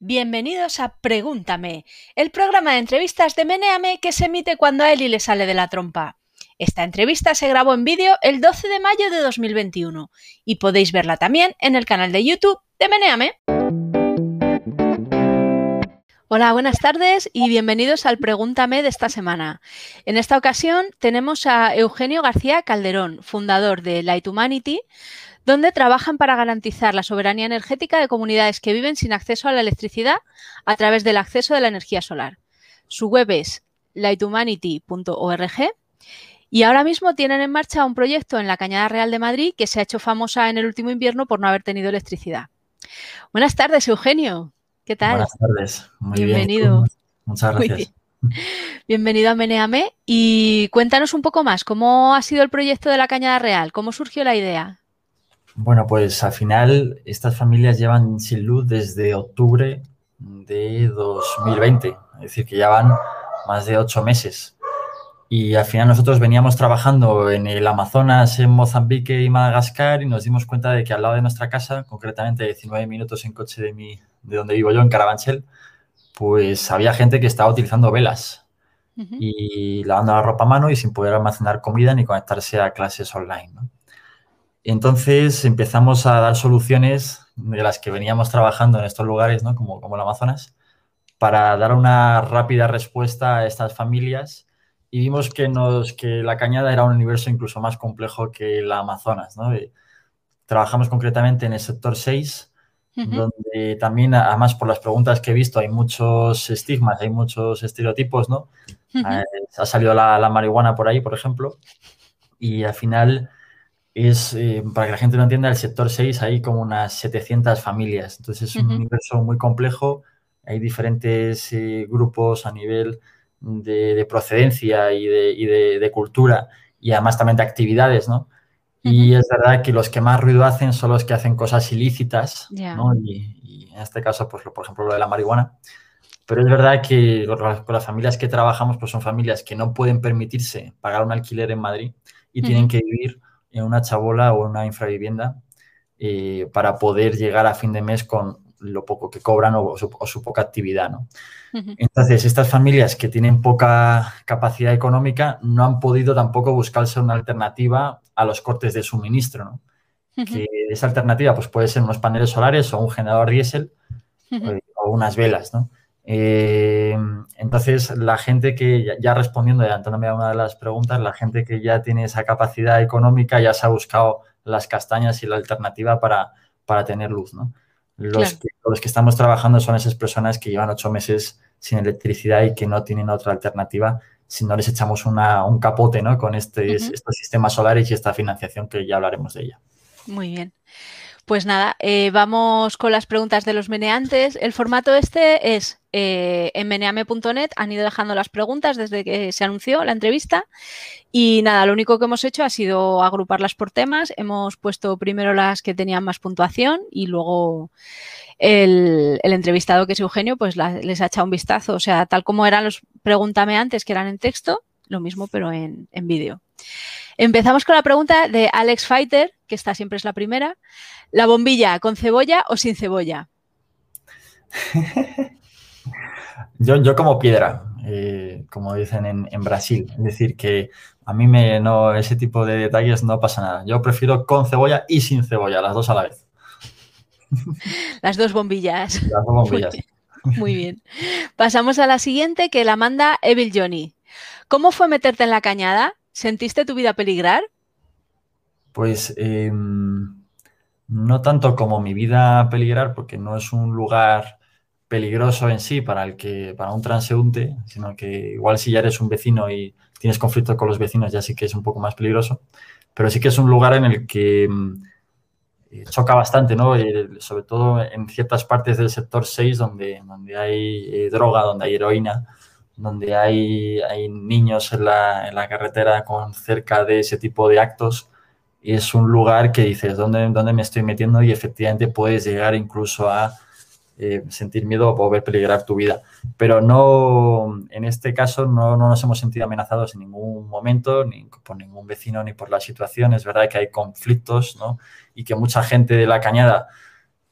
Bienvenidos a Pregúntame, el programa de entrevistas de Meneame que se emite cuando a Eli le sale de la trompa. Esta entrevista se grabó en vídeo el 12 de mayo de 2021 y podéis verla también en el canal de YouTube de Meneame. Hola, buenas tardes y bienvenidos al Pregúntame de esta semana. En esta ocasión tenemos a Eugenio García Calderón, fundador de Light Humanity, donde trabajan para garantizar la soberanía energética de comunidades que viven sin acceso a la electricidad a través del acceso de la energía solar. Su web es lighthumanity.org y ahora mismo tienen en marcha un proyecto en la Cañada Real de Madrid que se ha hecho famosa en el último invierno por no haber tenido electricidad. Buenas tardes, Eugenio. ¿Qué tal? Buenas tardes. Muy Bienvenido. Muchas gracias. Bienvenido a Meneame y cuéntanos un poco más, ¿cómo ha sido el proyecto de la Cañada Real? ¿Cómo surgió la idea? Bueno, pues al final estas familias llevan sin luz desde octubre de 2020, es decir, que ya van más de ocho meses. Y al final nosotros veníamos trabajando en el Amazonas, en Mozambique y Madagascar y nos dimos cuenta de que al lado de nuestra casa, concretamente 19 minutos en coche de, mi, de donde vivo yo, en Carabanchel, pues había gente que estaba utilizando velas y lavando la ropa a mano y sin poder almacenar comida ni conectarse a clases online. ¿no? Entonces empezamos a dar soluciones de las que veníamos trabajando en estos lugares, ¿no? como, como el Amazonas, para dar una rápida respuesta a estas familias y vimos que, nos, que la cañada era un universo incluso más complejo que el Amazonas. ¿no? trabajamos concretamente en el sector 6, donde también, además por las preguntas que he visto, hay muchos estigmas, hay muchos estereotipos, ¿no? Eh, ha salido la, la marihuana por ahí, por ejemplo, y al final es, eh, para que la gente lo entienda, el sector 6 hay como unas 700 familias. Entonces es un universo muy complejo. Hay diferentes eh, grupos a nivel de, procedencia y, de, cultura y además también de actividades, ¿no? Y es verdad que los que más ruido hacen son los que hacen cosas ilícitas, ¿no? Y, en este caso, pues, por ejemplo, lo de la marihuana. Pero es verdad que con las familias que trabajamos, pues son familias que no pueden permitirse pagar un alquiler en Madrid y tienen que vivir en una chabola o en una infravivienda eh, para poder llegar a fin de mes con lo poco que cobran o su, poca actividad. ¿no? Entonces, estas familias que tienen poca capacidad económica no han podido tampoco buscarse una alternativa a los cortes de suministro. ¿no? Que esa alternativa pues, puede ser unos paneles solares o un generador diésel eh, o unas velas. ¿no? Eh, entonces, la gente que, ya respondiendo, adelantándome a una de las preguntas, la gente que ya tiene esa capacidad económica ya se ha buscado las castañas y la alternativa para, para tener luz. ¿no? Los, que, los que estamos trabajando son esas personas que llevan ocho meses sin electricidad y que no tienen otra alternativa si no les echamos una, un capote ¿no? con este, estos sistemas solares y esta financiación que ya hablaremos de ella. Muy bien. Pues nada, eh, vamos con las preguntas de los meneantes. El formato este es eh, en meneame.net, han ido dejando las preguntas desde que se anunció la entrevista y nada, lo único que hemos hecho ha sido agruparlas por temas. Hemos puesto primero las que tenían más puntuación y luego el, entrevistado que es Eugenio pues les ha echado un vistazo. O sea, tal como eran los pregúntame antes que eran en texto, lo mismo pero en, en vídeo. Empezamos con la pregunta de Alex Fighter, que esta siempre es la primera. ¿La bombilla con cebolla o sin cebolla? yo, yo como piedra, eh, como dicen en, Brasil. Es decir, que a mí me, no, ese tipo de detalles no pasa nada. Yo prefiero con cebolla y sin cebolla, las dos a la vez. Las dos bombillas. Las dos bombillas. Muy bien. Pasamos a la siguiente que la manda Evil Johnny. ¿Cómo fue meterte en la cañada? ¿Sentiste tu vida peligrar? Pues em, no tanto como mi vida peligrar, porque no es un lugar peligroso en sí para el que para un transeúnte, sino que igual si ya eres un vecino y tienes conflicto con los vecinos ya sí que es un poco más peligroso, pero sí que es un lugar en el que mm, eh, choca bastante, ¿no? Eh, sobre todo en ciertas partes del sector 6 donde, donde hay eh, droga, donde hay heroína, donde hay, hay niños en la, en la carretera con cerca de ese tipo de actos es un lugar que dices, ¿dónde, ¿dónde me estoy metiendo? Y efectivamente puedes llegar incluso a eh, sentir miedo o ver peligrar tu vida. Pero no, en este caso no, no, nos hemos sentido amenazados en ningún momento, ni por ningún vecino, ni por la situación. Es verdad que hay conflictos, ¿no? Y que mucha gente de la cañada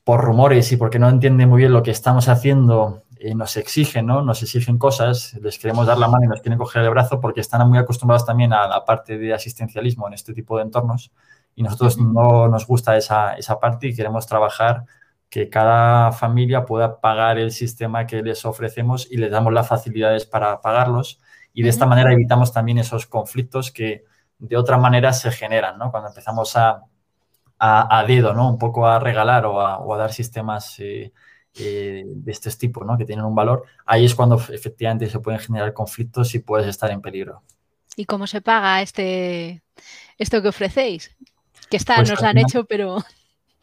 por rumores y porque no entienden muy bien lo que estamos haciendo, eh, nos exigen, ¿no? Nos exigen cosas, les queremos dar la mano y nos quieren coger el brazo porque están muy acostumbrados también a la parte de asistencialismo en este tipo de entornos y nosotros no nos gusta esa, esa parte y queremos trabajar que cada familia pueda pagar el sistema que les ofrecemos y les damos las facilidades para pagarlos y de esta manera evitamos también esos conflictos que de otra manera se generan, ¿no? Cuando empezamos a, a, dedo, ¿no? Un poco a regalar o a, dar sistemas eh, eh, de este tipo, ¿no? Que tienen un valor, ahí es cuando efectivamente se pueden generar conflictos y puedes estar en peligro. ¿Y cómo se paga este esto que ofrecéis? Que está, pues nos han hecho, pero...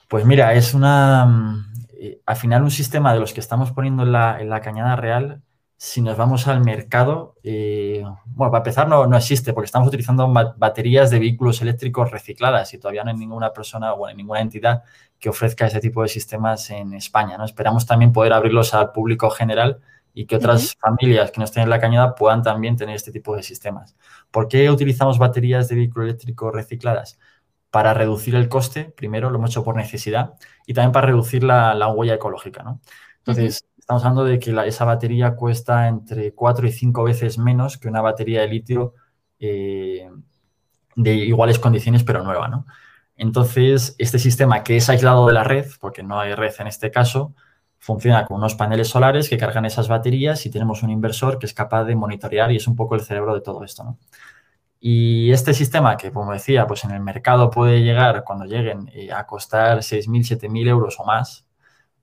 Pues mira, es una... Eh, al final un sistema de los que estamos poniendo en la, en la cañada real si nos vamos al mercado, eh, bueno, para empezar no, no, existe porque estamos utilizando baterías de vehículos eléctricos recicladas y todavía no hay ninguna persona o ninguna entidad que ofrezca ese tipo de sistemas en España. ¿no? Esperamos también poder abrirlos al público general y que otras familias que no estén en la cañada puedan también tener este tipo de sistemas. ¿Por qué utilizamos baterías de vehículo eléctrico recicladas? Para reducir el coste, primero lo hemos hecho por necesidad, y también para reducir la, la huella ecológica. ¿no? Entonces, estamos hablando de que esa batería cuesta entre 4 y 5 veces menos que una batería de litio eh, de iguales condiciones, pero nueva, ¿no? Entonces, este sistema que es aislado de la red, porque no hay red en este caso, funciona con unos paneles solares que cargan esas baterías y tenemos un inversor que es capaz de monitorear y es un poco el cerebro de todo esto, ¿no? Y este sistema que, como decía, pues en el mercado puede llegar, cuando lleguen, eh, a costar 6.000, 7.000 euros o más,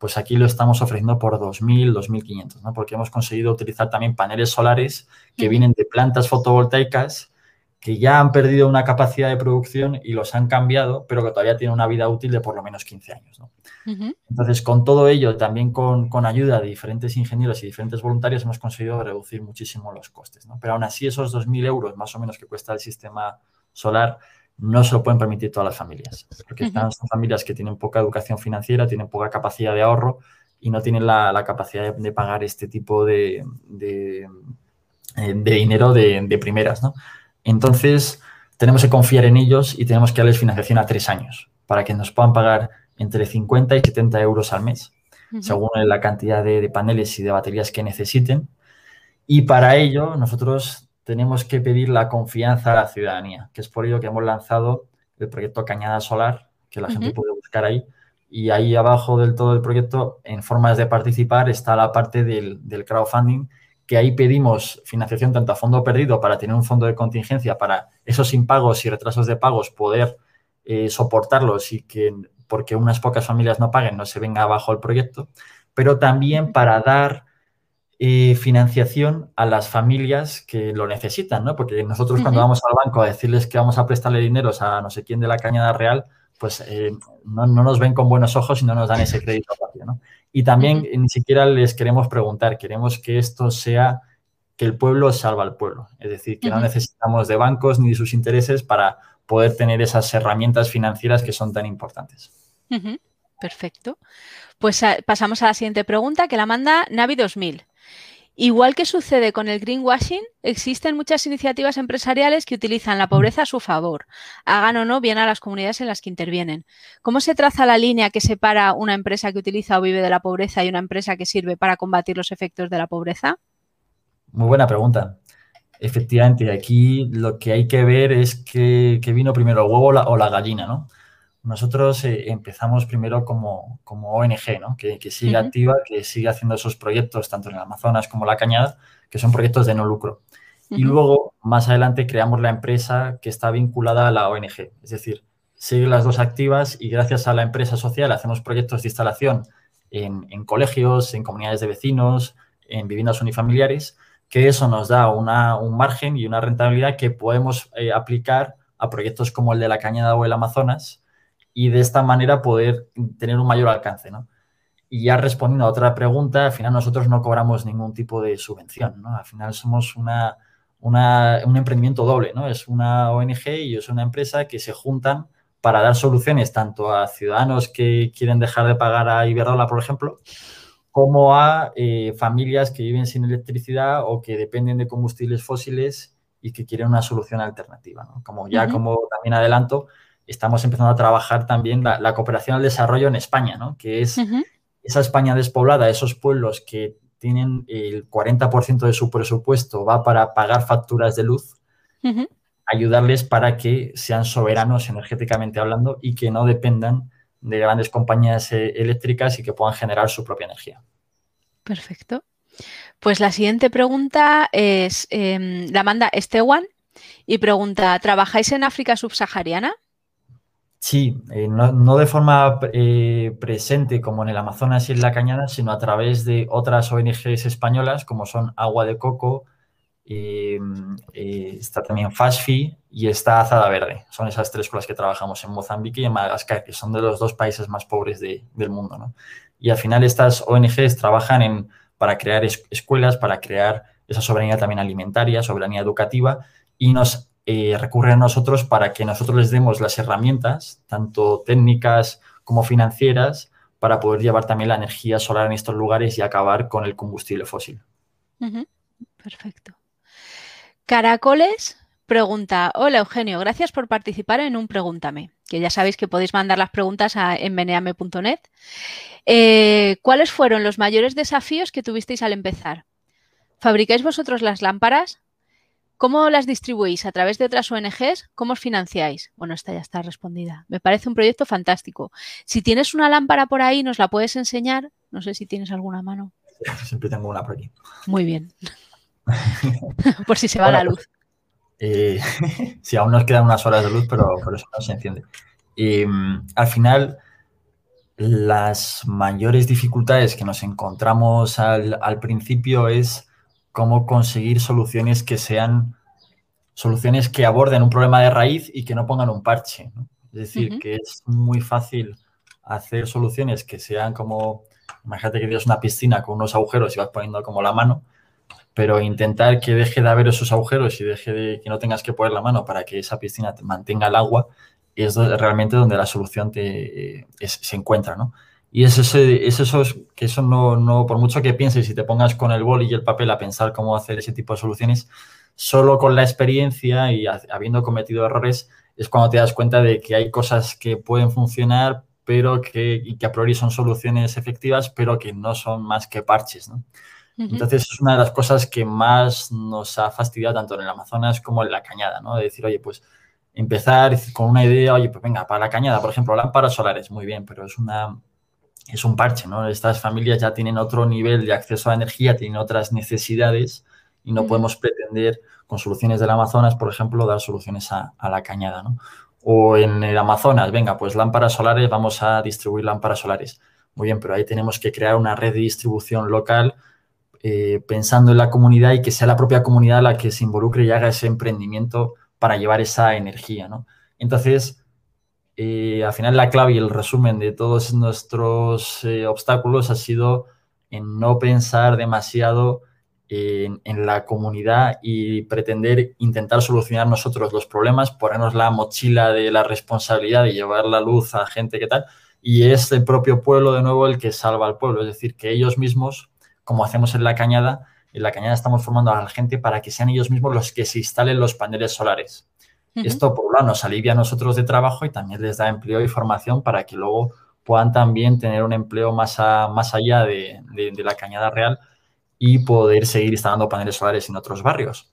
pues aquí lo estamos ofreciendo por 2.000, 2.500, ¿no? Porque hemos conseguido utilizar también paneles solares que vienen de plantas fotovoltaicas que ya han perdido una capacidad de producción y los han cambiado, pero que todavía tienen una vida útil de por lo menos 15 años, ¿no? Entonces, con todo ello, también con, con, ayuda de diferentes ingenieros y diferentes voluntarios, hemos conseguido reducir muchísimo los costes, ¿no? Pero aún así, esos 2.000 euros más o menos que cuesta el sistema solar, no se lo pueden permitir todas las familias, porque están, son familias que tienen poca educación financiera, tienen poca capacidad de ahorro y no tienen la, capacidad de, pagar este tipo de, de, eh, dinero de, primeras. ¿no? Entonces, tenemos que confiar en ellos y tenemos que darles financiación a tres años para que nos puedan pagar entre 50 y 70 euros al mes, según la cantidad de paneles y de baterías que necesiten. Y para ello, nosotros tenemos que pedir la confianza a la ciudadanía, que es por ello que hemos lanzado el proyecto Cañada Solar, que la gente puede buscar ahí. Y ahí abajo del todo el proyecto, en formas de participar, está la parte del, crowdfunding, que ahí pedimos financiación tanto a fondo perdido para tener un fondo de contingencia para esos impagos y retrasos de pagos poder eh, soportarlos y que porque unas pocas familias no paguen no se venga abajo el proyecto, pero también para dar financiación a las familias que lo necesitan, ¿no? Porque nosotros cuando vamos al banco a decirles que vamos a prestarle dinero a no sé quién de la cañada real, pues eh, no, nos ven con buenos ojos y no nos dan ese crédito ¿no? Y también ni siquiera les queremos preguntar, queremos que esto sea que el pueblo salva al pueblo. Es decir, que no necesitamos de bancos ni de sus intereses para poder tener esas herramientas financieras que son tan importantes. Perfecto. Pues ah, pasamos a la siguiente pregunta que la manda Navi 2000. Igual que sucede con el greenwashing, existen muchas iniciativas empresariales que utilizan la pobreza a su favor, hagan o no bien a las comunidades en las que intervienen. ¿Cómo se traza la línea que separa una empresa que utiliza o vive de la pobreza y una empresa que sirve para combatir los efectos de la pobreza? Muy buena pregunta. Efectivamente, aquí lo que hay que ver es que, vino primero el huevo o la gallina, ¿no? Nosotros eh, empezamos primero como, ONG, ¿no? que, sigue activa, que sigue haciendo esos proyectos tanto en el Amazonas como la Cañada, que son proyectos de no lucro. Y luego, más adelante, creamos la empresa que está vinculada a la ONG. Es decir, sigue las dos activas y gracias a la empresa social hacemos proyectos de instalación en, colegios, en comunidades de vecinos, en viviendas unifamiliares, que eso nos da un margen y una rentabilidad que podemos eh, aplicar a proyectos como el de la Cañada o el Amazonas, y de esta manera poder tener un mayor alcance, ¿no? Y ya respondiendo a otra pregunta, al final nosotros no cobramos ningún tipo de subvención, ¿no? Al final somos una, un emprendimiento doble, ¿no? Es una ONG y es una empresa que se juntan para dar soluciones tanto a ciudadanos que quieren dejar de pagar a Iberdrola, por ejemplo, como a eh, familias que viven sin electricidad o que dependen de combustibles fósiles y que quieren una solución alternativa. ¿no? Como ya como también adelanto, estamos empezando a trabajar también la, cooperación al desarrollo en España, ¿no? Que es esa España despoblada, esos pueblos que tienen el 40% de su presupuesto va para pagar facturas de luz, ayudarles para que sean soberanos energéticamente hablando y que no dependan de grandes compañías eh, eléctricas y que puedan generar su propia energía. Perfecto. Pues la siguiente pregunta es, em, la manda Esteban y pregunta, ¿trabajáis en África subsahariana? Sí, eh, no, de forma eh, presente como en el Amazonas y en la Cañada, sino a través de otras ONGs españolas como son Agua de Coco, em, está también FASFI y está Azada Verde. Son esas tres con las que trabajamos en Mozambique y en Madagascar, que son de los dos países más pobres del mundo. Y al final estas ONGs trabajan en para crear escuelas, para crear esa soberanía también alimentaria, soberanía educativa, y nos eh, recurren a nosotros para que nosotros les demos las herramientas, tanto técnicas como financieras, para poder llevar también la energía solar en estos lugares y acabar con el combustible fósil. Perfecto. Caracoles pregunta, hola Eugenio, gracias por participar en un Pregúntame, que ya sabéis que podéis mandar las preguntas a enmeneame.net. Eh, ¿Cuáles fueron los mayores desafíos que tuvisteis al empezar? ¿Fabricáis vosotros las lámparas? ¿Cómo las distribuís? ¿A través de otras ONGs? ¿Cómo os financiáis? Bueno, esta ya está respondida. Me parece un proyecto fantástico. Si tienes una lámpara por ahí, ¿nos la puedes enseñar? No sé si tienes alguna mano. Siempre tengo una por aquí. Muy bien. por si se va la luz. Eh, sí, aún nos quedan unas horas de luz, pero por eso no se enciende. Mm, al final, las mayores dificultades que nos encontramos al, principio es cómo conseguir soluciones que sean soluciones que aborden un problema de raíz y que no pongan un parche. Es decir, que es muy fácil hacer soluciones que sean como, imagínate que tienes una piscina con unos agujeros y vas poniendo como la mano, pero intentar que deje de haber esos agujeros y deje de que no tengas que poner la mano para que esa piscina mantenga el agua, es realmente donde la solución te, se encuentra, ¿no? Y es, ese, es eso que eso no, no, por mucho que pienses y te pongas con el boli y el papel a pensar cómo hacer ese tipo de soluciones, solo con la experiencia y habiendo cometido errores es cuando te das cuenta de que hay cosas que pueden funcionar, pero que, y que a priori son soluciones efectivas, pero que no son más que parches, ¿no? Entonces es una de las cosas que más nos ha fastidiado tanto en el Amazonas como en la Cañada, ¿no? De decir, oye, pues empezar con una idea, oye, pues venga, para la cañada, por ejemplo, lámparas solares, muy bien, pero es una es un parche, ¿no? Estas familias ya tienen otro nivel de acceso a energía, tienen otras necesidades y no podemos pretender con soluciones del Amazonas, por ejemplo, dar soluciones a, la cañada, ¿no? O en el Amazonas, venga, pues lámparas solares, vamos a distribuir lámparas solares. Muy bien, pero ahí tenemos que crear una red de distribución local eh, pensando en la comunidad y que sea la propia comunidad la que se involucre y haga ese emprendimiento para llevar esa energía, ¿no? Entonces, eh, al final la clave y el resumen de todos nuestros eh, obstáculos ha sido en no pensar demasiado en, la comunidad y pretender intentar solucionar nosotros los problemas, ponernos la mochila de la responsabilidad de llevar la luz a gente que tal, y es el propio pueblo de nuevo el que salva al pueblo, es decir, que ellos mismos, como hacemos en la cañada, en la cañada estamos formando a la gente para que sean ellos mismos los que se instalen los paneles solares. Esto, por un lado, nos alivia a nosotros de trabajo y también les da empleo y formación para que luego puedan también tener un empleo más, más allá de, la cañada real y poder seguir instalando paneles solares en otros barrios.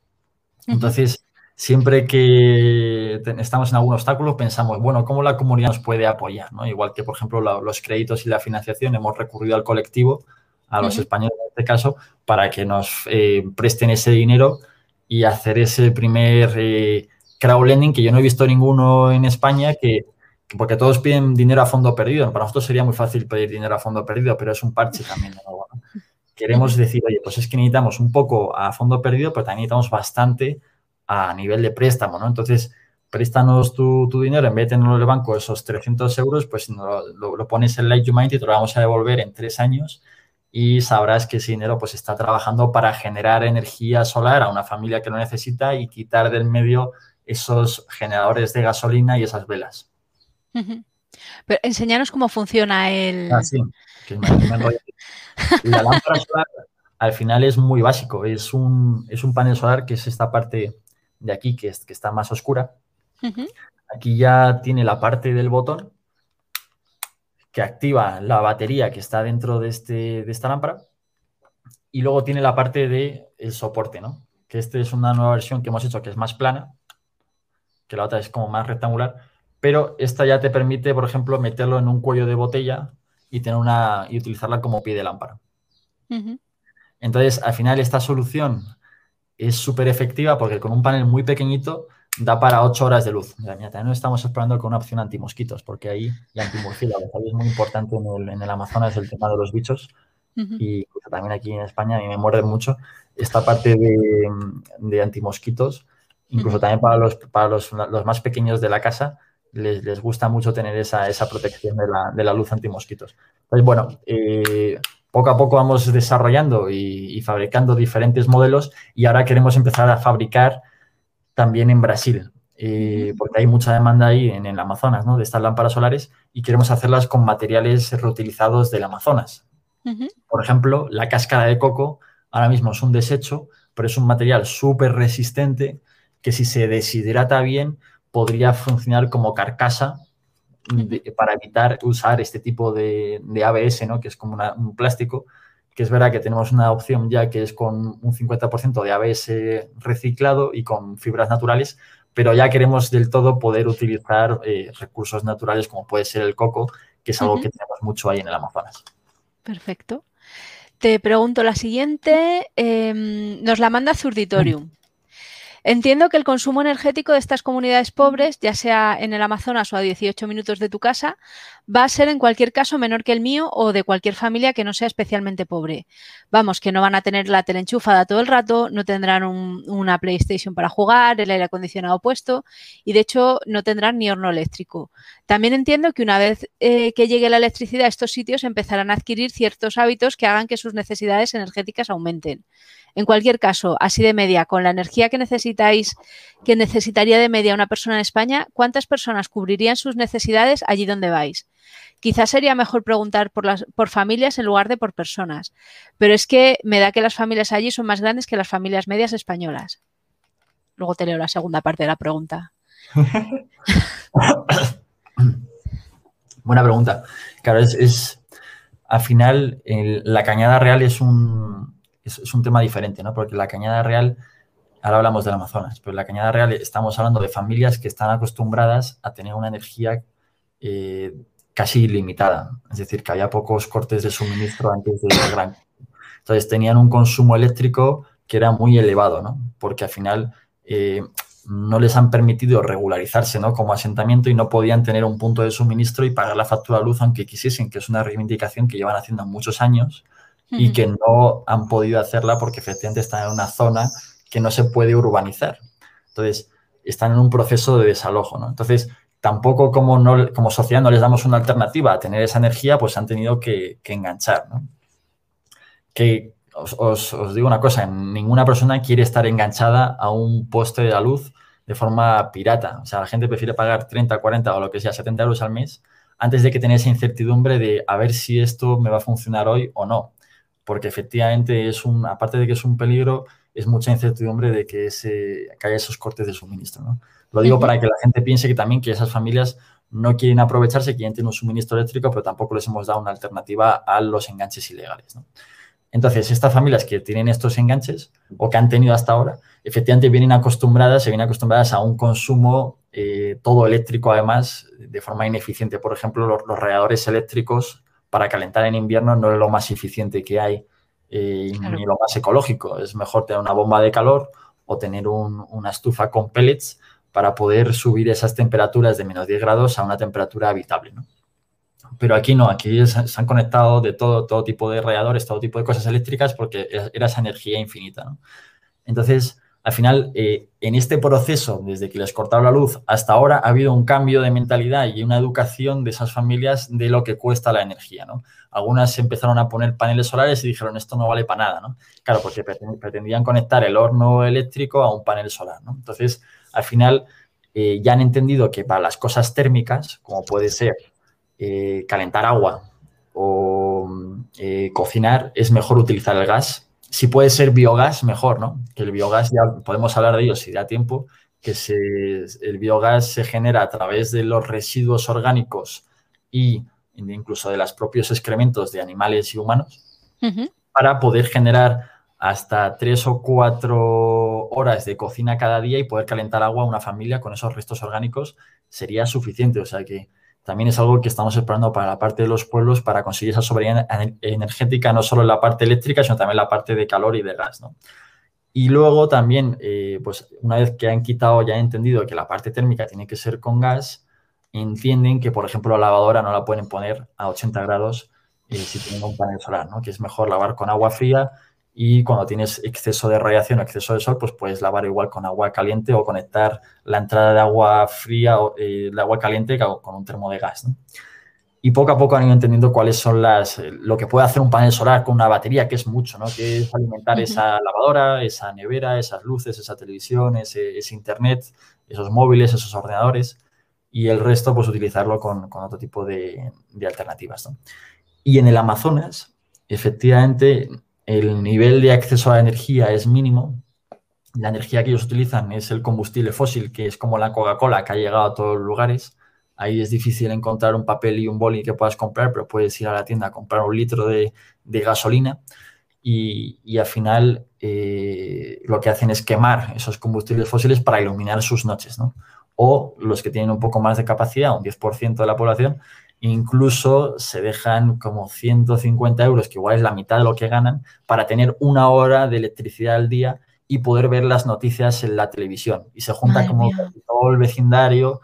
Entonces, siempre que estamos en algún obstáculo, pensamos, bueno, ¿cómo la comunidad nos puede apoyar? Igual que, por ejemplo, los créditos y la financiación, hemos recurrido al colectivo a los españoles en este caso, para que nos eh, presten ese dinero y hacer ese primer eh, crowdlending que yo no he visto ninguno en España que, porque todos piden dinero a fondo perdido. Para nosotros sería muy fácil pedir dinero a fondo perdido, pero es un parche también. Queremos decir, oye, pues es que necesitamos un poco a fondo perdido, pero también necesitamos bastante a nivel de préstamo, ¿no? Entonces, préstanos tu, dinero, en vez de tenerlo en el banco, esos 300 euros, pues lo, lo, pones en Light Mind y te lo vamos a devolver en tres años y sabrás que ese dinero pues está trabajando para generar energía solar a una familia que lo necesita y quitar del medio esos generadores de gasolina y esas velas. Pero enseñaros cómo funciona el... Ah, sí, La lámpara solar al final es muy básico, es un, es un panel solar que es esta parte de aquí que, es, que está más oscura. aquí ya tiene la parte del botón que activa la batería que está dentro de, este, de esta lámpara y luego tiene la parte del el soporte, ¿no? Que esta es una nueva versión que hemos hecho que es más plana, que la otra es como más rectangular, pero esta ya te permite, por ejemplo, meterlo en un cuello de botella y, tener una, y utilizarla como pie de lámpara. Entonces, al final, esta solución es súper efectiva porque con un panel muy pequeñito da para 8 horas de luz. Mira, también nos estamos explorando con una opción antimosquitos, porque ahí y antimurciélagos es muy importante en el, en el, Amazonas el tema de los bichos. Y también aquí en España a mí me muerde mucho esta parte de, de antimosquitos. Incluso también para, los, para los, los, más pequeños de la casa les, les gusta mucho tener esa, esa protección de la, de la, luz antimosquitos. Entonces, bueno, eh, poco a poco vamos desarrollando y, y, fabricando diferentes modelos y ahora queremos empezar a fabricar también en Brasil, eh, porque hay mucha demanda ahí en el Amazonas, ¿no? De estas lámparas solares y queremos hacerlas con materiales reutilizados del Amazonas. Uh -huh. Por ejemplo, la cáscara de coco ahora mismo es un desecho, pero es un material súper resistente que si se deshidrata bien podría funcionar como carcasa de, para evitar usar este tipo de, de ABS, ¿no? que es como una, un plástico, que es verdad que tenemos una opción ya que es con un 50% de ABS reciclado y con fibras naturales, pero ya queremos del todo poder utilizar eh, recursos naturales como puede ser el coco, que es algo uh -huh. que tenemos mucho ahí en el Amazonas. Perfecto. Te pregunto la siguiente, eh, nos la manda Zurditorium. Entiendo que el consumo energético de estas comunidades pobres, ya sea en el Amazonas o a 18 minutos de tu casa, va a ser en cualquier caso menor que el mío o de cualquier familia que no sea especialmente pobre. Vamos, que no van a tener la tele enchufada todo el rato, no tendrán un, una PlayStation para jugar, el aire acondicionado puesto y de hecho no tendrán ni horno eléctrico. También entiendo que una vez eh, que llegue la electricidad a estos sitios empezarán a adquirir ciertos hábitos que hagan que sus necesidades energéticas aumenten. En cualquier caso, así de media, con la energía que necesitáis, que necesitaría de media una persona en España, ¿cuántas personas cubrirían sus necesidades allí donde vais? Quizás sería mejor preguntar por, familias en lugar de por personas, pero es que me da que las familias allí son más grandes que las familias medias españolas. Luego te leo la segunda parte de la pregunta. Buena pregunta. Claro, es, al final la cañada real es un, es, un tema diferente, ¿no? Porque la cañada real, ahora hablamos del Amazonas, pero la cañada real estamos hablando de familias que están acostumbradas a tener una energía eh, casi ilimitada. Es decir, que había pocos cortes de suministro antes del gran. Entonces tenían un consumo eléctrico que era muy elevado, ¿no? Porque al final eh, no les han permitido regularizarse ¿no? como asentamiento y no podían tener un punto de suministro y pagar la factura de luz aunque quisiesen, que es una reivindicación que llevan haciendo muchos años y que no han podido hacerla porque efectivamente están en una zona que no se puede urbanizar. Entonces, están en un proceso de desalojo, ¿no? Entonces, tampoco como, no, como sociedad no les damos una alternativa a tener esa energía, pues han tenido que, enganchar, ¿no? Que os, os, os, digo una cosa, ninguna persona quiere estar enganchada a un poste de la luz de forma pirata. O sea, la gente prefiere pagar 30, 40 o lo que sea, 70 euros al mes antes de que tener esa incertidumbre de a ver si esto me va a funcionar hoy o no porque efectivamente es un, aparte de que es un peligro, es mucha incertidumbre de que, ese, que haya esos cortes de suministro. ¿no? Lo digo uh -huh. para que la gente piense que también que esas familias no quieren aprovecharse, quieren tener un suministro eléctrico, pero tampoco les hemos dado una alternativa a los enganches ilegales. ¿no? Entonces, estas familias que tienen estos enganches o que han tenido hasta ahora, efectivamente vienen acostumbradas, se vienen acostumbradas a un consumo eh, todo eléctrico, además, de forma ineficiente. Por ejemplo, los, los radiadores eléctricos para calentar en invierno no es lo más eficiente que hay eh, claro. ni lo más ecológico. Es mejor tener una bomba de calor o tener un, una estufa con pellets para poder subir esas temperaturas de menos 10 grados a una temperatura habitable. ¿no? Pero aquí no, aquí se, se han conectado de todo, todo tipo de radiadores, todo tipo de cosas eléctricas porque era esa energía infinita. ¿no? Entonces, al final, eh, en este proceso, desde que les cortaron la luz hasta ahora, ha habido un cambio de mentalidad y una educación de esas familias de lo que cuesta la energía, ¿no? Algunas empezaron a poner paneles solares y dijeron, esto no vale para nada, ¿no? Claro, porque pretendían conectar el horno eléctrico a un panel solar, ¿no? Entonces, al final, eh, ya han entendido que para las cosas térmicas, como puede ser eh, calentar agua o eh, cocinar, es mejor utilizar el gas si puede ser biogás, mejor, ¿no? Que el biogás ya podemos hablar de ello si da tiempo, que el biogás se genera a través de los residuos orgánicos y incluso de los propios excrementos de animales y humanos, para poder generar hasta tres o cuatro horas de cocina cada día y poder calentar agua a una familia con esos restos orgánicos sería suficiente. O sea que también es algo que estamos esperando para la parte de los pueblos para conseguir esa soberanía energética, no solo en la parte eléctrica, sino también en la parte de calor y de gas. Y luego también, eh, pues una vez que han quitado, ya han entendido que la parte térmica tiene que ser con gas, entienden que, por ejemplo, la lavadora no la pueden poner a 80 grados eh, si tienen un panel solar, ¿no? que es mejor lavar con agua fría y cuando tienes exceso de radiación o exceso de sol, pues puedes lavar igual con agua caliente o conectar la entrada de agua fría o eh, de agua caliente con un termo de gas. Y poco a poco han ido entendiendo cuáles son las, eh, lo que puede hacer un panel solar con una batería, que es mucho, ¿no? que es alimentar esa lavadora, esa nevera, esas luces, esa televisión, ese, internet, esos móviles, esos ordenadores, y el resto, pues utilizarlo con, otro tipo de, de alternativas. Y en el Amazonas, efectivamente, el nivel de acceso a la energía es mínimo. La energía que ellos utilizan es el combustible fósil, que es como la Coca-Cola, que ha llegado a todos los lugares. Ahí es difícil encontrar un papel y un boli que puedas comprar, pero puedes ir a la tienda a comprar un litro de, gasolina y, al final eh, lo que hacen es quemar esos combustibles fósiles para iluminar sus noches, ¿no? O los que tienen un poco más de capacidad, un 10% de la población, incluso se dejan como 150 euros, que igual es la mitad de lo que ganan, para tener una hora de electricidad al día y poder ver las noticias en la televisión. Y se junta como todo el vecindario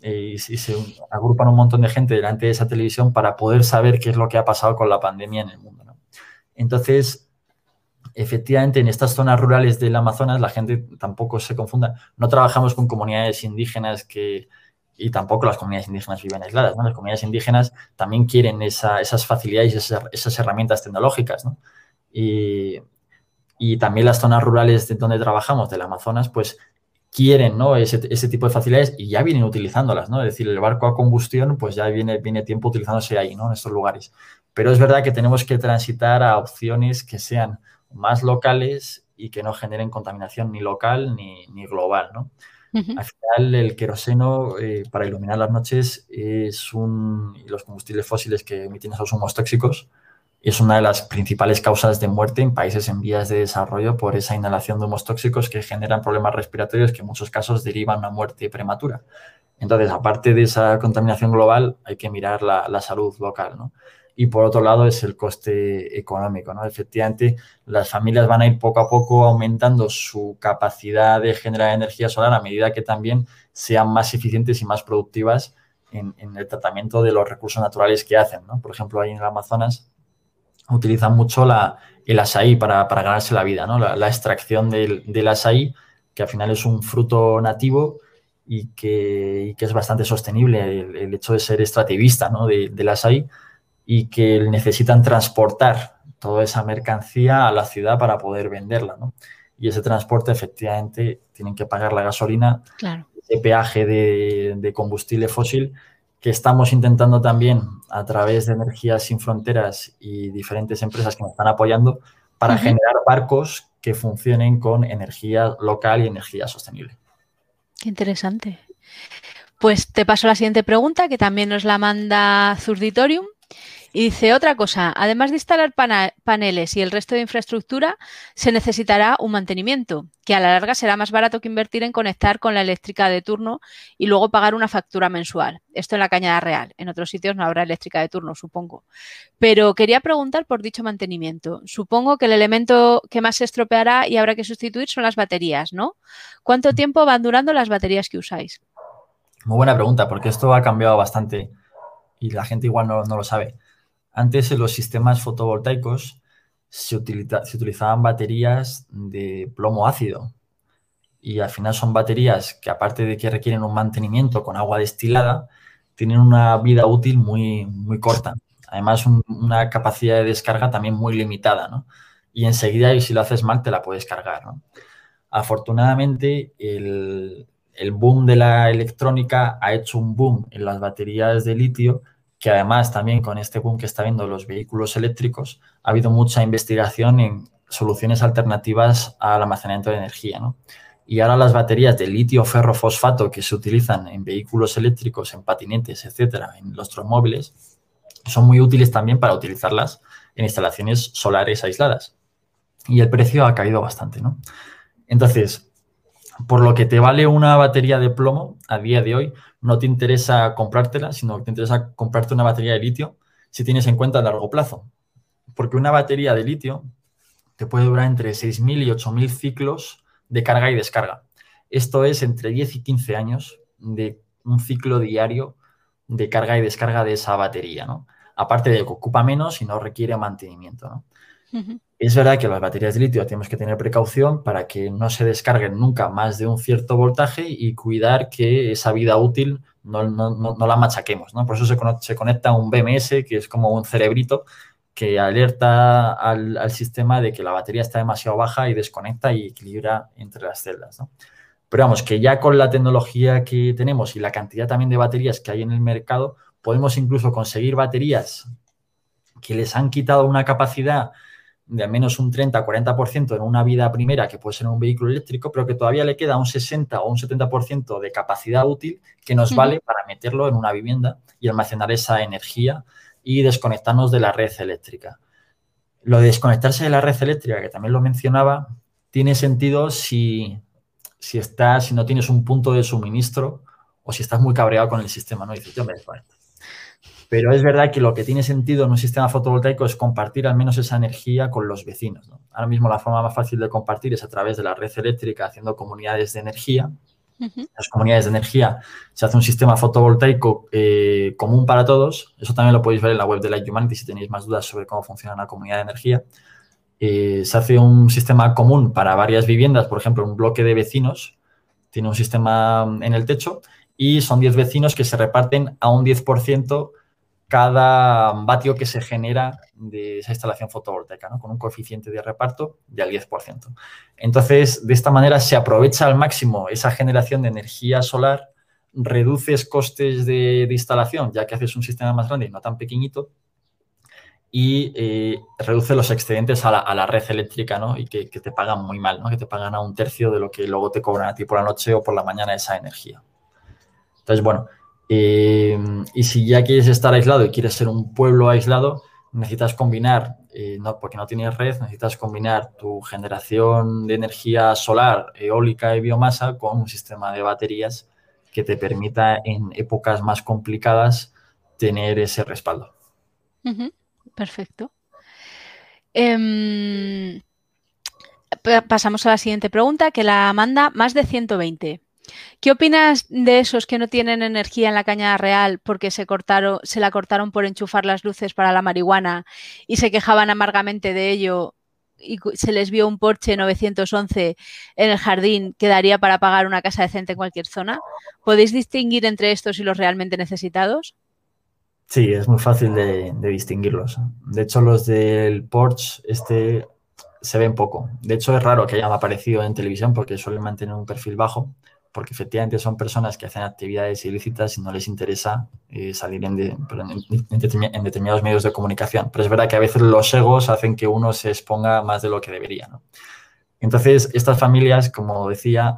eh, y, se agrupan un montón de gente delante de esa televisión para poder saber qué es lo que ha pasado con la pandemia en el mundo. Entonces, efectivamente, en estas zonas rurales del Amazonas, la gente tampoco se confunda. No trabajamos con comunidades indígenas que, y tampoco las comunidades indígenas viven aisladas. Las comunidades indígenas también quieren esas facilidades y esas, herramientas tecnológicas. Y, también las zonas rurales de donde trabajamos, del Amazonas, pues quieren ¿no? ese, tipo de facilidades y ya vienen utilizándolas. ¿no? Es decir, el barco a combustión, pues ya viene, viene tiempo utilizándose ahí, ¿no? en estos lugares. Pero es verdad que tenemos que transitar a opciones que sean más locales y que no generen contaminación ni local ni, ni global. ¿no? Al final, el queroseno eh, para iluminar las noches es un. y los combustibles fósiles que emiten esos humos tóxicos es una de las principales causas de muerte en países en vías de desarrollo por esa inhalación de humos tóxicos que generan problemas respiratorios que en muchos casos derivan a muerte prematura. Entonces, aparte de esa contaminación global, hay que mirar la, la salud local, ¿no? Y por otro lado es el coste económico. ¿no? Efectivamente, las familias van a ir poco a poco aumentando su capacidad de generar energía solar a medida que también sean más eficientes y más productivas en, el tratamiento de los recursos naturales que hacen. ¿no? Por ejemplo, ahí en el Amazonas utilizan mucho la, el asaí para, ganarse la vida, ¿no? la, extracción del, del, asaí, que al final es un fruto nativo y que, es bastante sostenible, el, hecho de ser extractivista ¿no? de, del asaí y que necesitan transportar toda esa mercancía a la ciudad para poder venderla, ¿no? Y ese transporte efectivamente tienen que pagar la gasolina, claro. ese peaje de, combustible fósil que estamos intentando también a través de Energías Sin Fronteras y diferentes empresas que nos están apoyando para generar barcos que funcionen con energía local y energía sostenible. Qué interesante. Pues te paso la siguiente pregunta, que también nos la manda Zurditorium. Y dice otra cosa, además de instalar paneles y el resto de infraestructura, se necesitará un mantenimiento, que a la larga será más barato que invertir en conectar con la eléctrica de turno y luego pagar una factura mensual. Esto en la Cañada Real. En otros sitios no habrá eléctrica de turno, supongo. Pero quería preguntar por dicho mantenimiento. Supongo que el elemento que más se estropeará y habrá que sustituir son las baterías, ¿no? ¿Cuánto tiempo van durando las baterías que usáis? Muy buena pregunta, porque esto ha cambiado bastante y la gente igual no, no lo sabe. Antes en los sistemas fotovoltaicos se, utilizaban baterías de plomo ácido y al final son baterías que aparte de que requieren un mantenimiento con agua destilada, tienen una vida útil muy, muy corta. Además, una capacidad de descarga también muy limitada, ¿no? Y enseguida, y si lo haces mal, te la puedes cargar, ¿no? Afortunadamente, el, el boom de la electrónica ha hecho un boom en las baterías de litio que además también con este boom que está viendo los vehículos eléctricos, ha habido mucha investigación en soluciones alternativas al almacenamiento de energía. ¿no? Y ahora las baterías de litio ferrofosfato que se utilizan en vehículos eléctricos, en patinetes, etcétera, en los móviles, son muy útiles también para utilizarlas en instalaciones solares aisladas. Y el precio ha caído bastante, ¿no? Entonces, por lo que te vale una batería de plomo a día de hoy, no te interesa comprártela, sino que te interesa comprarte una batería de litio si tienes en cuenta a largo plazo. Porque una batería de litio te puede durar entre 6.000 y 8.000 ciclos de carga y descarga. Esto es entre 10 y 15 años de un ciclo diario de carga y descarga de esa batería, ¿no? Aparte de que ocupa menos y no requiere mantenimiento, ¿no? Es verdad que las baterías de litio tenemos que tener precaución para que no se descarguen nunca más de un cierto voltaje y cuidar que esa vida útil no, la machaquemos. ¿no? Por eso se, conecta un BMS, que es como un cerebrito que alerta al, sistema de que la batería está demasiado baja y desconecta y equilibra entre las celdas. Pero vamos, que ya con la tecnología que tenemos y la cantidad también de baterías que hay en el mercado, podemos incluso conseguir baterías que les han quitado una capacidad de al menos un 30-40% en una vida primera, que puede ser un vehículo eléctrico, pero que todavía le queda un 60 o un 70% de capacidad útil que nos vale para meterlo en una vivienda y almacenar esa energía y desconectarnos de la red eléctrica. Lo de desconectarse de la red eléctrica, que también lo mencionaba, tiene sentido si, si, estás, si no tienes un punto de suministro o si estás muy cabreado con el sistema, ¿no? Y dices, yo me pero es verdad que lo que tiene sentido en un sistema fotovoltaico es compartir al menos esa energía con los vecinos. Ahora mismo la forma más fácil de compartir es a través de la red eléctrica haciendo comunidades de energía. Las comunidades de energía se hace un sistema fotovoltaico eh, común para todos. Eso también lo podéis ver en la web de Light Humanity si tenéis más dudas sobre cómo funciona una comunidad de energía. Eh, se hace un sistema común para varias viviendas, por ejemplo, un bloque de vecinos tiene un sistema en el techo y son 10 vecinos que se reparten a un 10% cada vatio que se genera de esa instalación fotovoltaica, con un coeficiente de reparto del 10%. Entonces, de esta manera se aprovecha al máximo esa generación de energía solar, reduces costes de, instalación, ya que haces un sistema más grande y no tan pequeñito, y eh, reduce los excedentes a la, red eléctrica, ¿no? Y que, te pagan muy mal, ¿no? Que te pagan a un tercio de lo que luego te cobran a ti por la noche o por la mañana esa energía. Entonces, bueno, eh, y si ya quieres estar aislado y quieres ser un pueblo aislado, necesitas combinar, eh, no, porque no tienes red, necesitas combinar tu generación de energía solar, eólica y biomasa con un sistema de baterías que te permita en épocas más complicadas tener ese respaldo. Perfecto. Em, pasamos a la siguiente pregunta que la manda más de 120. ¿Qué opinas de esos que no tienen energía en la cañada real porque se cortaron, se la cortaron por enchufar las luces para la marihuana y se quejaban amargamente de ello y se les vio un Porsche 911 en el jardín que daría para pagar una casa decente en cualquier zona? ¿Podéis distinguir entre estos y los realmente necesitados? Sí, es muy fácil de, de distinguirlos. De hecho, los del Porsche este se ven poco. De hecho, es raro que hayan aparecido en televisión porque suelen mantener un perfil bajo porque efectivamente son personas que hacen actividades ilícitas y no les interesa eh, salir en, determinados medios de comunicación. Pero es verdad que a veces los egos hacen que uno se exponga más de lo que debería. Entonces, estas familias, como decía,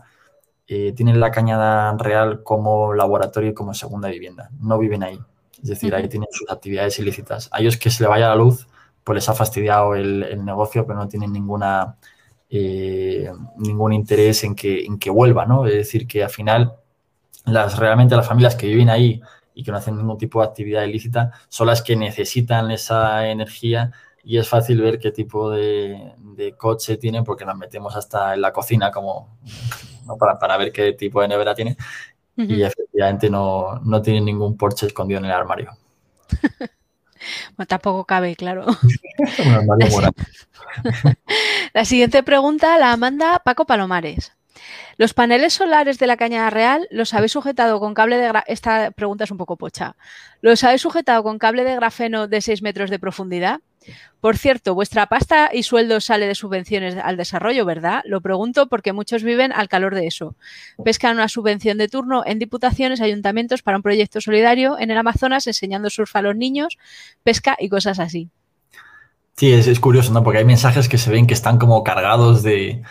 eh, tienen la cañada real como laboratorio y como segunda vivienda. No viven ahí. Es decir, ahí tienen sus actividades ilícitas. A ellos que se le vaya la luz, pues les ha fastidiado el negocio, pero no tienen ninguna eh, ningún interés en que, en que vuelva, ¿no? Es decir, que al final las, realmente las familias que viven ahí y que no hacen ningún tipo de actividad ilícita son las que necesitan esa energía y es fácil ver qué tipo de, coche tienen porque las metemos hasta en la cocina como para, ver qué tipo de nevera tiene y efectivamente no, no tienen ningún Porsche escondido en el armario. Bueno, tampoco cabe, claro. la siguiente pregunta la manda Paco Palomares. ¿Los paneles solares de la cañada real los habéis sujetado con cable de Esta pregunta es un poco pocha. ¿Los habéis sujetado con cable de grafeno de 6 metros de profundidad? Por cierto, vuestra pasta y sueldo sale de subvenciones al desarrollo, ¿verdad? Lo pregunto porque muchos viven al calor de eso. Pescan una subvención de turno en diputaciones, ayuntamientos para un proyecto solidario en el Amazonas enseñando surf a los niños, pesca y cosas así. Sí, es, curioso, ¿no? Porque hay mensajes que se ven que están como cargados de,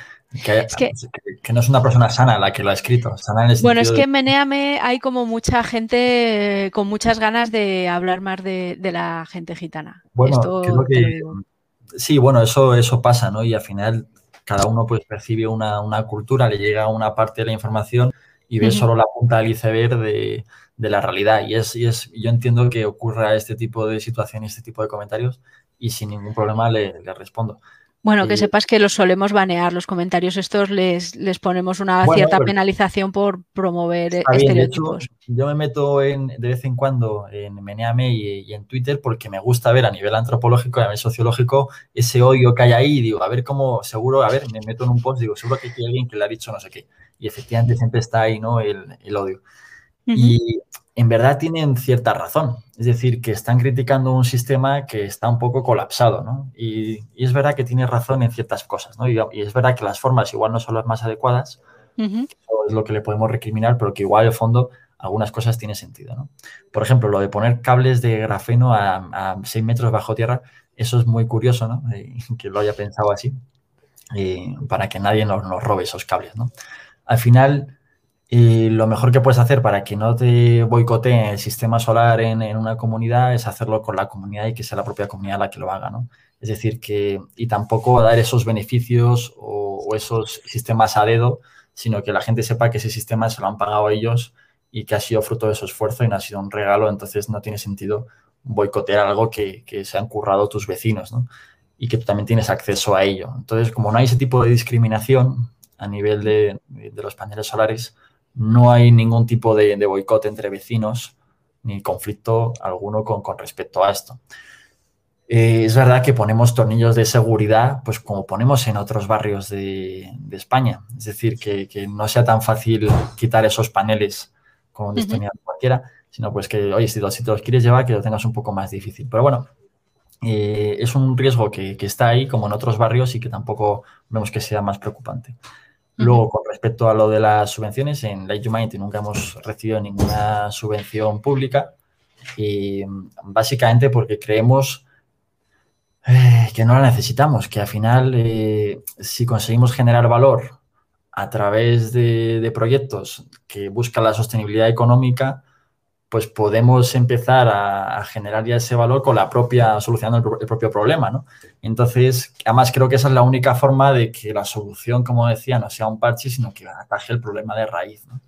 Que, no es una persona sana la que lo ha escrito. bueno, es que en Meneame hay como mucha gente con muchas ganas de hablar más de, la gente gitana. Bueno, sí, bueno, eso, eso pasa, ¿no? Y al final cada uno pues percibe una, cultura, le llega una parte de la información y ve solo la punta del iceberg de, la realidad. Y es, y es, yo entiendo que ocurra este tipo de situación y este tipo de comentarios y sin ningún problema le respondo. Bueno, que sepas que los solemos banear, los comentarios estos les, les ponemos una cierta penalización por promover estereotipos. yo me meto en, de vez en cuando en Meneame y, en Twitter porque me gusta ver a nivel antropológico y a nivel sociológico ese odio que hay ahí y digo, a ver cómo, seguro, a ver, me meto en un post, digo, seguro que hay alguien que le ha dicho no sé qué. Y efectivamente siempre está ahí, ¿no? El, odio. Y en verdad tienen cierta razón. Es decir, que están criticando un sistema que está un poco colapsado, ¿no? Y, es verdad que tiene razón en ciertas cosas, ¿no? Y, es verdad que las formas igual no son las más adecuadas, eso es lo que le podemos recriminar, pero que igual de fondo algunas cosas tiene sentido, ¿no? Por ejemplo, lo de poner cables de grafeno a, 6 metros bajo tierra, eso es muy curioso, ¿no? que lo haya pensado así, para que nadie nos, nos robe esos cables, ¿no? Al final y lo mejor que puedes hacer para que no te boicoteen el sistema solar en, una comunidad es hacerlo con la comunidad y que sea la propia comunidad la que lo haga, ¿no? Es decir, que, y tampoco dar esos beneficios o, esos sistemas a dedo, sino que la gente sepa que ese sistema se lo han pagado ellos y que ha sido fruto de su esfuerzo y no ha sido un regalo, entonces no tiene sentido boicotear algo que, se han currado tus vecinos, ¿no? Y que tú también tienes acceso a ello. Entonces, como no hay ese tipo de discriminación a nivel de los paneles solares, no hay ningún tipo de, boicot entre vecinos ni conflicto alguno con, respecto a esto. Eh, es verdad que ponemos tornillos de seguridad, pues como ponemos en otros barrios de, España. Es decir, que, no sea tan fácil quitar esos paneles como un cualquiera, sino pues que, oye, si, te los quieres llevar, que lo tengas un poco más difícil. Pero bueno, eh, es un riesgo que, que, está ahí, como en otros barrios, y que tampoco vemos que sea más preocupante. Luego, con respecto a lo de las subvenciones, en Light Humanity nunca hemos recibido ninguna subvención pública y básicamente porque creemos eh, que no la necesitamos, que al final eh, si conseguimos generar valor a través de, proyectos que buscan la sostenibilidad económica, pues podemos empezar a, generar ya ese valor con la propia, solucionando el, propio problema, ¿no? Entonces, además creo que esa es la única forma de que la solución, como decía, no sea un parche, sino que ataje el problema de raíz, ¿no?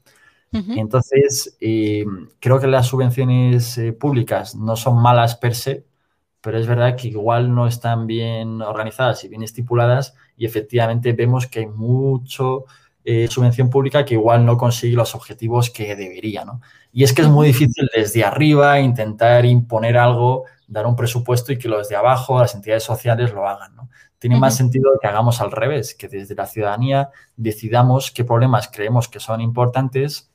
Entonces, eh, creo que las subvenciones eh, públicas no son malas per se, pero es verdad que igual no están bien organizadas y bien estipuladas y efectivamente vemos que hay mucho eh, subvención pública que igual no consigue los objetivos que debería, ¿no? Y es que es muy difícil desde arriba intentar imponer algo, dar un presupuesto y que los de abajo, las entidades sociales, lo hagan, ¿no? Tiene más sentido que hagamos al revés, que desde la ciudadanía decidamos qué problemas creemos que son importantes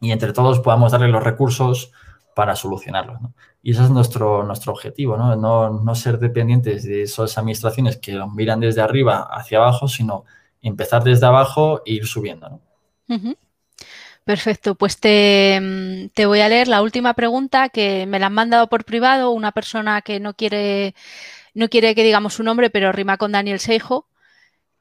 y entre todos podamos darle los recursos para solucionarlos. ¿no? Y ese es nuestro, nuestro objetivo, ¿no? ¿no? No, ser dependientes de esas administraciones que miran desde arriba hacia abajo, sino empezar desde abajo e ir subiendo. ¿no? Perfecto, pues te, te, voy a leer la última pregunta que me la han mandado por privado una persona que no quiere, no quiere que digamos su nombre, pero rima con Daniel Seijo.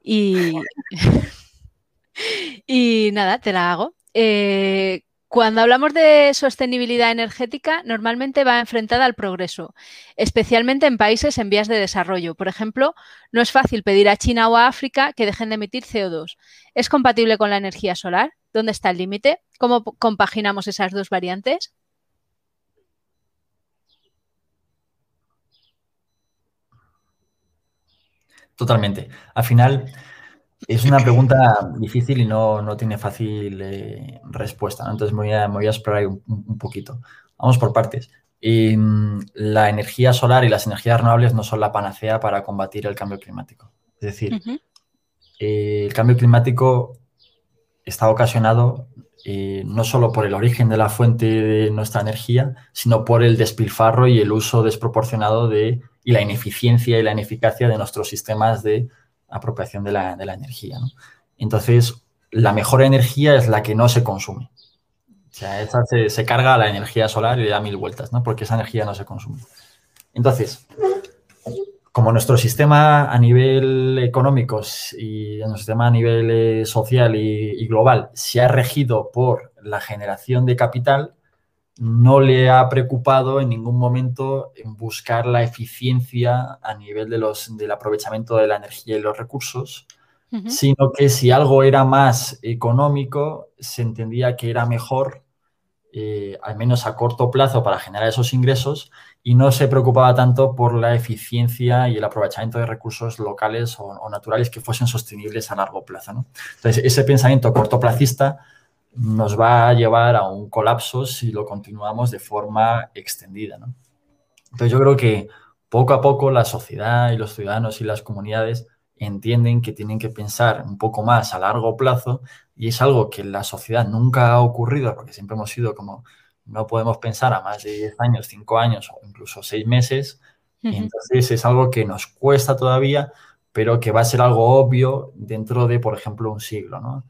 Y, y nada, te la hago. Eh, cuando hablamos de sostenibilidad energética, normalmente va enfrentada al progreso, especialmente en países en vías de desarrollo. Por ejemplo, no es fácil pedir a China o a África que dejen de emitir CO2. ¿Es compatible con la energía solar? ¿Dónde está el límite? ¿Cómo compaginamos esas dos variantes? Totalmente. Al final, es una pregunta difícil y no, tiene fácil eh, respuesta, Entonces me voy, a, explorar un, poquito. Vamos por partes. la energía solar y las energías renovables no son la panacea para combatir el cambio climático. Es decir, eh, el cambio climático está ocasionado eh, no solo por el origen de la fuente de nuestra energía, sino por el despilfarro y el uso desproporcionado de, y la ineficiencia y la ineficacia de nuestros sistemas de apropiación de la, energía. Entonces, la mejor energía es la que no se consume. O sea, esa se, carga la energía solar y le da mil vueltas, ¿no? Porque esa energía no se consume. Entonces, como nuestro sistema a nivel económico y nuestro sistema a nivel eh, social y, global se ha regido por la generación de capital, no le ha preocupado en ningún momento en buscar la eficiencia a nivel de los, del aprovechamiento de la energía y los recursos, sino que si algo era más económico, se entendía que era mejor, eh, al menos a corto plazo, para generar esos ingresos, y no se preocupaba tanto por la eficiencia y el aprovechamiento de recursos locales o, naturales que fuesen sostenibles a largo plazo. Entonces, ese pensamiento cortoplacista nos va a llevar a un colapso si lo continuamos de forma extendida. Entonces, yo creo que poco a poco la sociedad y los ciudadanos y las comunidades entienden que tienen que pensar un poco más a largo plazo y es algo que en la sociedad nunca ha ocurrido porque siempre hemos sido como no podemos pensar a más de 10 años, 5 años o incluso 6 meses. entonces es algo que nos cuesta todavía, pero que va a ser algo obvio dentro de, por ejemplo, un siglo. ¿no?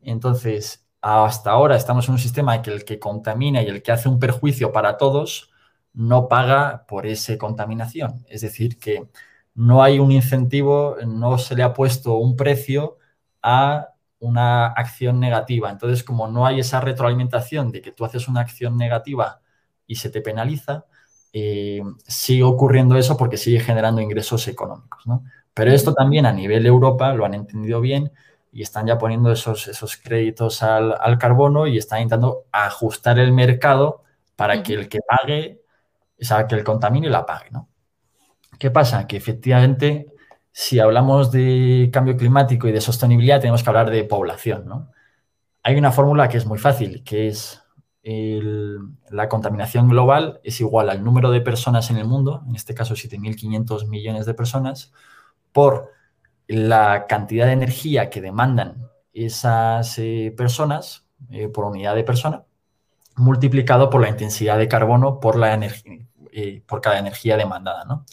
Entonces, hasta ahora estamos en un sistema que el que contamina y el que hace un perjuicio para todos no paga por esa contaminación. Es decir, que no hay un incentivo, no se le ha puesto un precio a una acción negativa. Entonces, como no hay esa retroalimentación de que tú haces una acción negativa y se te penaliza, eh, sigue ocurriendo eso porque sigue generando ingresos económicos. Pero esto también a nivel Europa lo han entendido bien y están ya poniendo esos, esos créditos al, carbono y están intentando ajustar el mercado para que el que pague, o sea, que el contamine la pague. ¿no? ¿Qué pasa? Que efectivamente si hablamos de cambio climático y de sostenibilidad, tenemos que hablar de población. ¿no? Hay una fórmula que es muy fácil, que es la contaminación global es igual al número de personas en el mundo, en este caso 7.500 millones de personas, por la cantidad de energía que demandan esas eh, personas eh, por unidad de persona, multiplicado por la intensidad de carbono por, la eh, por cada energía demandada. ¿no?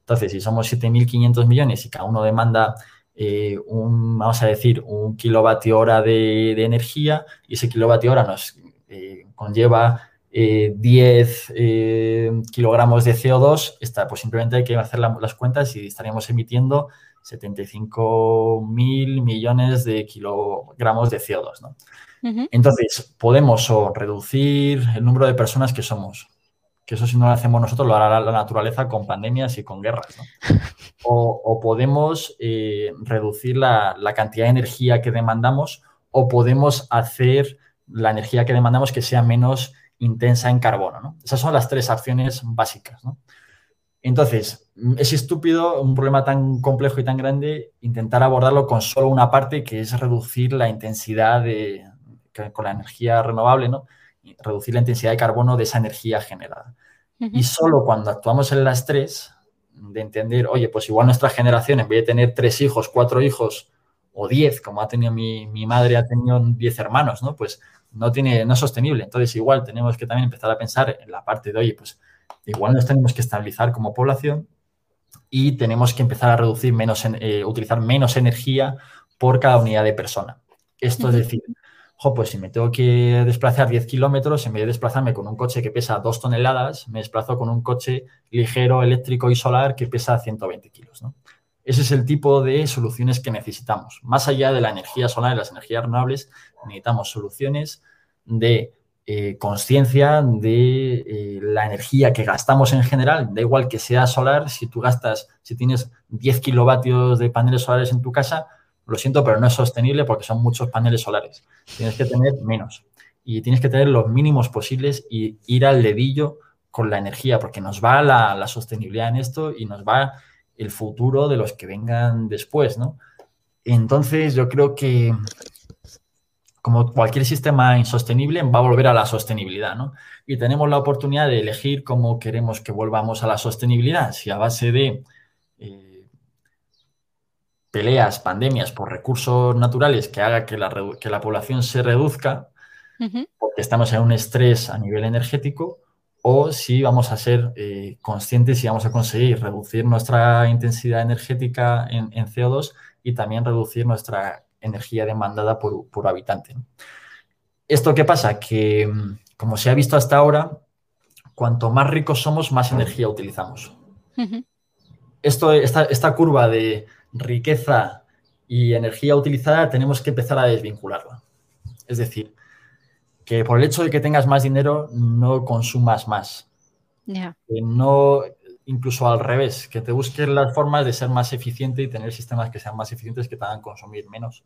Entonces, si somos 7.500 millones y cada uno demanda un, vamos a decir, un kilovatio hora de, energía y ese kilovatio hora nos conlleva 10 eh, kilogramos de CO2, está, pues simplemente hay que hacer las cuentas y estaríamos emitiendo 75.000 millones de kilogramos de CO2. Entonces, podemos reducir el número de personas que somos, que eso si no lo hacemos nosotros lo hará la naturaleza con pandemias y con guerras. O, podemos eh, reducir la, cantidad de energía que demandamos o podemos hacer la energía que demandamos que sea menos intensa en carbono. Esas son las tres acciones básicas. Entonces, es estúpido un problema tan complejo y tan grande intentar abordarlo con solo una parte que es reducir la intensidad de, con la energía renovable, ¿no? reducir la intensidad de carbono de esa energía generada. Y solo cuando actuamos en las tres, de entender, oye, pues igual nuestra generación, en vez de tener tres hijos, cuatro hijos o diez, como ha tenido mi, madre, ha tenido diez hermanos, ¿no? Pues no, tiene, no es sostenible. Entonces, igual tenemos que también empezar a pensar en la parte de, oye, pues igual nos tenemos que estabilizar como población y tenemos que empezar a reducir menos, eh, utilizar menos energía por cada unidad de persona. Esto es decir, pues si me tengo que desplazar 10 kilómetros, en vez de desplazarme con un coche que pesa 2 toneladas, me desplazo con un coche ligero, eléctrico y solar que pesa 120 kilos. Ese es el tipo de soluciones que necesitamos. Más allá de la energía solar y las energías renovables, necesitamos soluciones de eh, conciencia de eh, la energía que gastamos en general. Da igual que sea solar, si tú gastas, si tienes 10 kilovatios de paneles solares en tu casa, lo siento, pero no es sostenible porque son muchos paneles solares. Tienes que tener menos y tienes que tener los mínimos posibles y ir al dedillo con la energía, porque nos va la, sostenibilidad en esto y nos va el futuro de los que vengan después, ¿no? Entonces, yo creo que como cualquier sistema insostenible, va a volver a la sostenibilidad, ¿no? Y tenemos la oportunidad de elegir cómo queremos que volvamos a la sostenibilidad, si a base de eh, peleas, pandemias por recursos naturales que haga que la, que la población se reduzca, porque estamos en un estrés a nivel energético, o si vamos a ser eh, conscientes y vamos a conseguir reducir nuestra intensidad energética en, CO2 y también reducir nuestra energía demandada por, por habitante. ¿Esto qué pasa? Que, mm, como se ha visto hasta ahora, cuanto más ricos somos, más energía utilizamos. esto, esta, esta curva de riqueza y energía utilizada tenemos que empezar a desvincularla. Es decir, que por el hecho de que tengas más dinero no consumas más. Que no, incluso al revés, que te busques las formas de ser más eficiente y tener sistemas que sean más eficientes que te hagan consumir menos.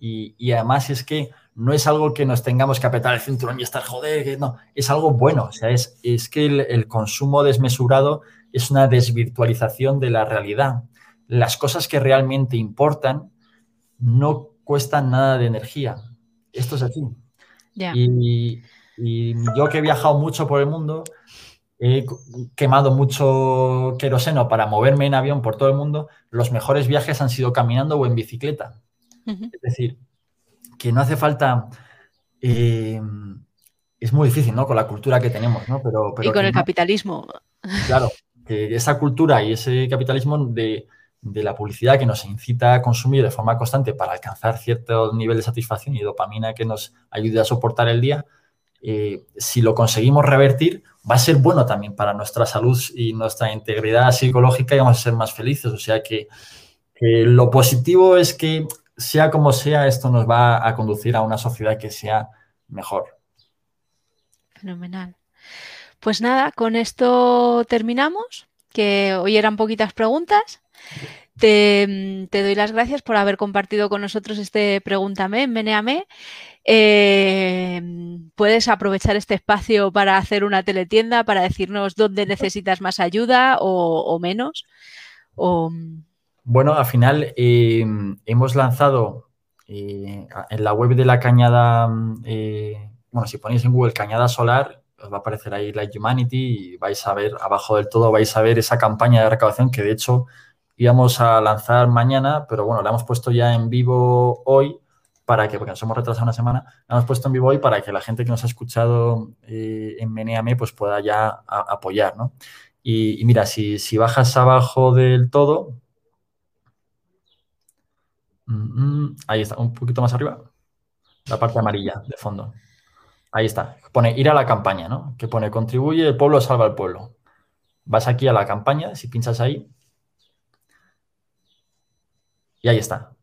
Y, además es que no es algo que nos tengamos que apretar el cinturón y estar joder, no, es algo bueno. O sea, es, es que el, consumo desmesurado es una desvirtualización de la realidad. Las cosas que realmente importan no cuestan nada de energía. Esto es así. Y, y yo que he viajado mucho por el mundo, he quemado mucho queroseno para moverme en avión por todo el mundo, los mejores viajes han sido caminando o en bicicleta. Es decir, que no hace falta... Eh, es muy difícil, ¿no? Con la cultura que tenemos, ¿no? Pero, y con el capitalismo. Claro, que esa cultura y ese capitalismo de, la publicidad que nos incita a consumir de forma constante para alcanzar cierto nivel de satisfacción y dopamina que nos ayude a soportar el día, eh, si lo conseguimos revertir, va a ser bueno también para nuestra salud y nuestra integridad psicológica y vamos a ser más felices. O sea que lo positivo es que sea como sea, esto nos va a conducir a una sociedad que sea mejor. Fenomenal. Pues nada, con esto terminamos, que hoy eran poquitas preguntas. Te, doy las gracias por haber compartido con nosotros este Pregúntame, Meneame. Eh, puedes aprovechar este espacio para hacer una teletienda, para decirnos dónde necesitas más ayuda o, menos. O, bueno, al final eh, hemos lanzado eh, en la web de la Cañada, bueno, si ponéis en Google Cañada Solar, os va a aparecer ahí Light Humanity y vais a ver, abajo del todo, vais a ver esa campaña de recaudación que de hecho íbamos a lanzar mañana, pero bueno, la hemos puesto ya en vivo hoy para que, porque nos hemos retrasado una semana, hemos puesto en vivo hoy para que la gente que nos ha escuchado en Meneame pues pueda ya apoyar, ¿no? Y, mira, si, si bajas abajo del todo, Mm, ahí está, un poquito más arriba. La parte amarilla de fondo. Ahí está. Pone ir a la campaña, ¿no? Que pone contribuye, el pueblo salva al pueblo. Vas aquí a la campaña, si pinchas ahí. Y ahí está.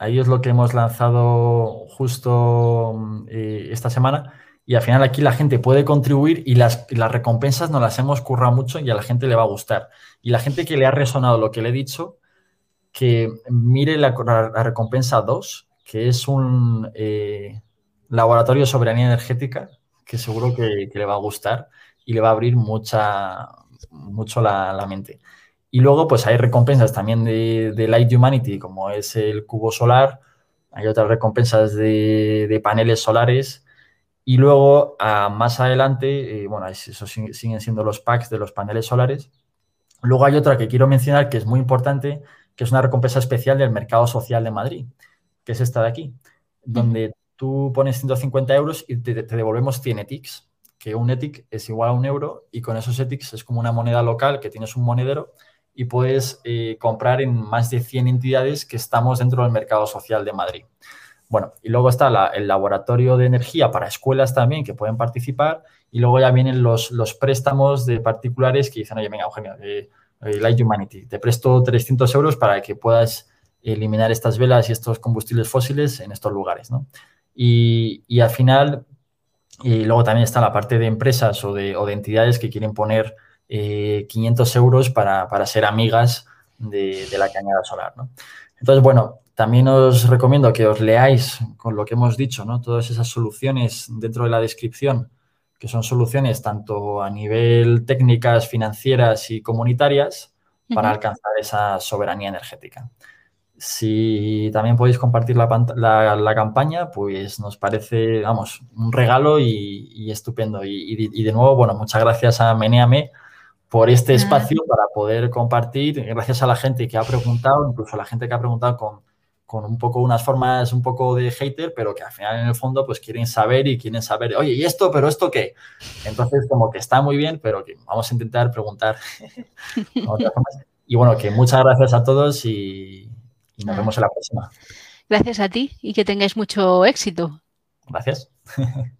Ahí es lo que hemos lanzado justo eh, esta semana. Y al final aquí la gente puede contribuir y las, las recompensas nos las hemos currado mucho y a la gente le va a gustar. Y la gente que le ha resonado lo que le he dicho, que mire la, recompensa 2, que es un eh, laboratorio de soberanía energética, que seguro que, le va a gustar y le va a abrir mucha, mucho la, mente. Y luego, pues hay recompensas también de, Light Humanity, como es el cubo solar, hay otras recompensas de, paneles solares. Y luego, más adelante, eh, bueno, eso siguen siendo los packs de los paneles solares. Luego hay otra que quiero mencionar que es muy importante, que es una recompensa especial del Mercado Social de Madrid, que es esta de aquí, donde tú pones 150 euros y te, devolvemos 100 ETICs, que un ETIC es igual a un euro y con esos ETICs es como una moneda local que tienes un monedero y puedes eh, comprar en más de 100 entidades que estamos dentro del Mercado Social de Madrid. Bueno, y luego está el laboratorio de energía para escuelas también que pueden participar y luego ya vienen los, los préstamos de particulares que dicen, oye, venga, Eugenio, eh, eh, Light Humanity. Te presto 300 euros para que puedas eliminar estas velas y estos combustibles fósiles en estos lugares, ¿no? Y, al final, y luego también está la parte de empresas o de, entidades que quieren poner 500 eh, euros para, ser amigas de, la cañada solar, ¿no? Entonces, bueno, también os recomiendo que os leáis con lo que hemos dicho, ¿no? Todas esas soluciones dentro de la descripción que son soluciones tanto a nivel técnicas, financieras y comunitarias para alcanzar esa soberanía energética. Si también podéis compartir la, campaña, pues nos parece, vamos, un regalo y, estupendo. Y, de nuevo, bueno, muchas gracias a Meneame por este espacio para poder compartir. Gracias a la gente que ha preguntado, incluso a la gente que ha preguntado con, con un poco unas formas un poco de hater, pero que al final en el fondo pues quieren saber y quieren saber, oye, ¿y esto? ¿Pero esto qué? Entonces como que está muy bien, pero que vamos a intentar preguntar. y bueno, que muchas gracias a todos y, nos vemos en la próxima. Gracias a ti y que tengáis mucho éxito. Gracias.